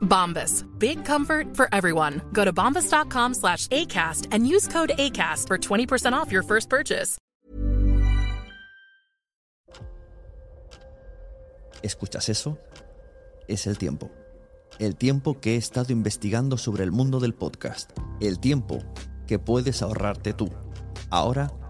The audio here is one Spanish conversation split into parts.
Bombas. Big comfort for everyone. Go to bombas.com slash ACAST and use code ACAST for 20% off your first purchase. ¿Escuchas eso? Es el tiempo. El tiempo que he estado investigando sobre el mundo del podcast. El tiempo que puedes ahorrarte tú. Ahora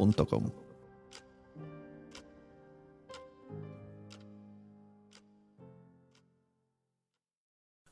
unterkommen.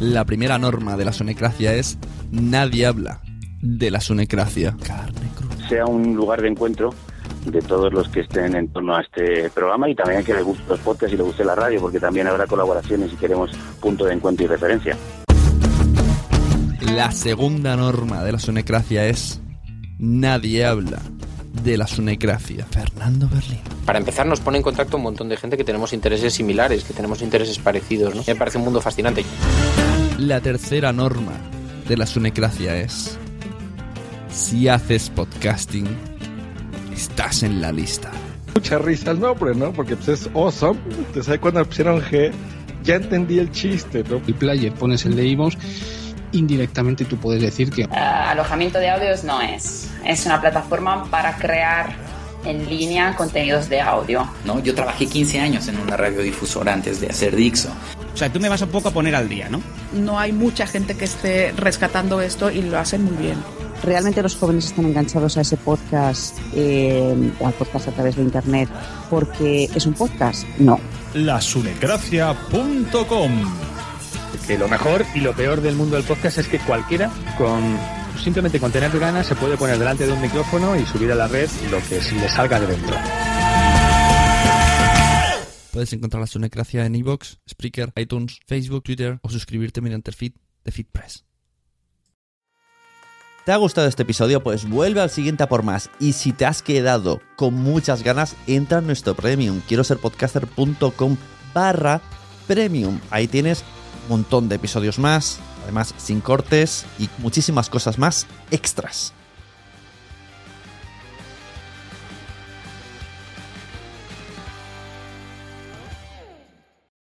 La primera norma de la sonecracia es nadie habla de la sonecracia. sea un lugar de encuentro de todos los que estén en torno a este programa y también que les guste los podcasts y les guste la radio, porque también habrá colaboraciones y queremos punto de encuentro y referencia. La segunda norma de la sonecracia es nadie habla de la sonecracia. Fernando Berlín. Para empezar, nos pone en contacto un montón de gente que tenemos intereses similares, que tenemos intereses parecidos. ¿no? Me parece un mundo fascinante. La tercera norma de la sonecracia es si haces podcasting, estás en la lista. Mucha risa el nombre, ¿no? Porque pues, es awesome. Entonces ahí cuando pusieron G, ya entendí el chiste, ¿no? El player pones el de iVoox, indirectamente tú puedes decir que Ah, alojamiento de audios no es. Es una plataforma para crear en línea contenidos de audio. ¿no? Yo trabajé 15 años en una radiodifusora antes de hacer Dixo. O sea, tú me vas un poco a poner al día, ¿no? No hay mucha gente que esté rescatando esto y lo hacen muy bien. ¿Realmente los jóvenes están enganchados a ese podcast, eh, al podcast a través de Internet, porque es un podcast? No. Lasunecracia.com Que lo mejor y lo peor del mundo del podcast es que cualquiera con simplemente con tener ganas se puede poner delante de un micrófono y subir a la red lo que se le salga de dentro. Puedes encontrar la sonecracia en iVoox, Spreaker, iTunes, Facebook, Twitter o suscribirte mediante el feed de FeedPress. ¿Te ha gustado este episodio? Pues vuelve al siguiente a por más. Y si te has quedado con muchas ganas, entra en nuestro premium. Quiero ser podcaster.com barra premium. Ahí tienes un montón de episodios más, además sin cortes y muchísimas cosas más extras.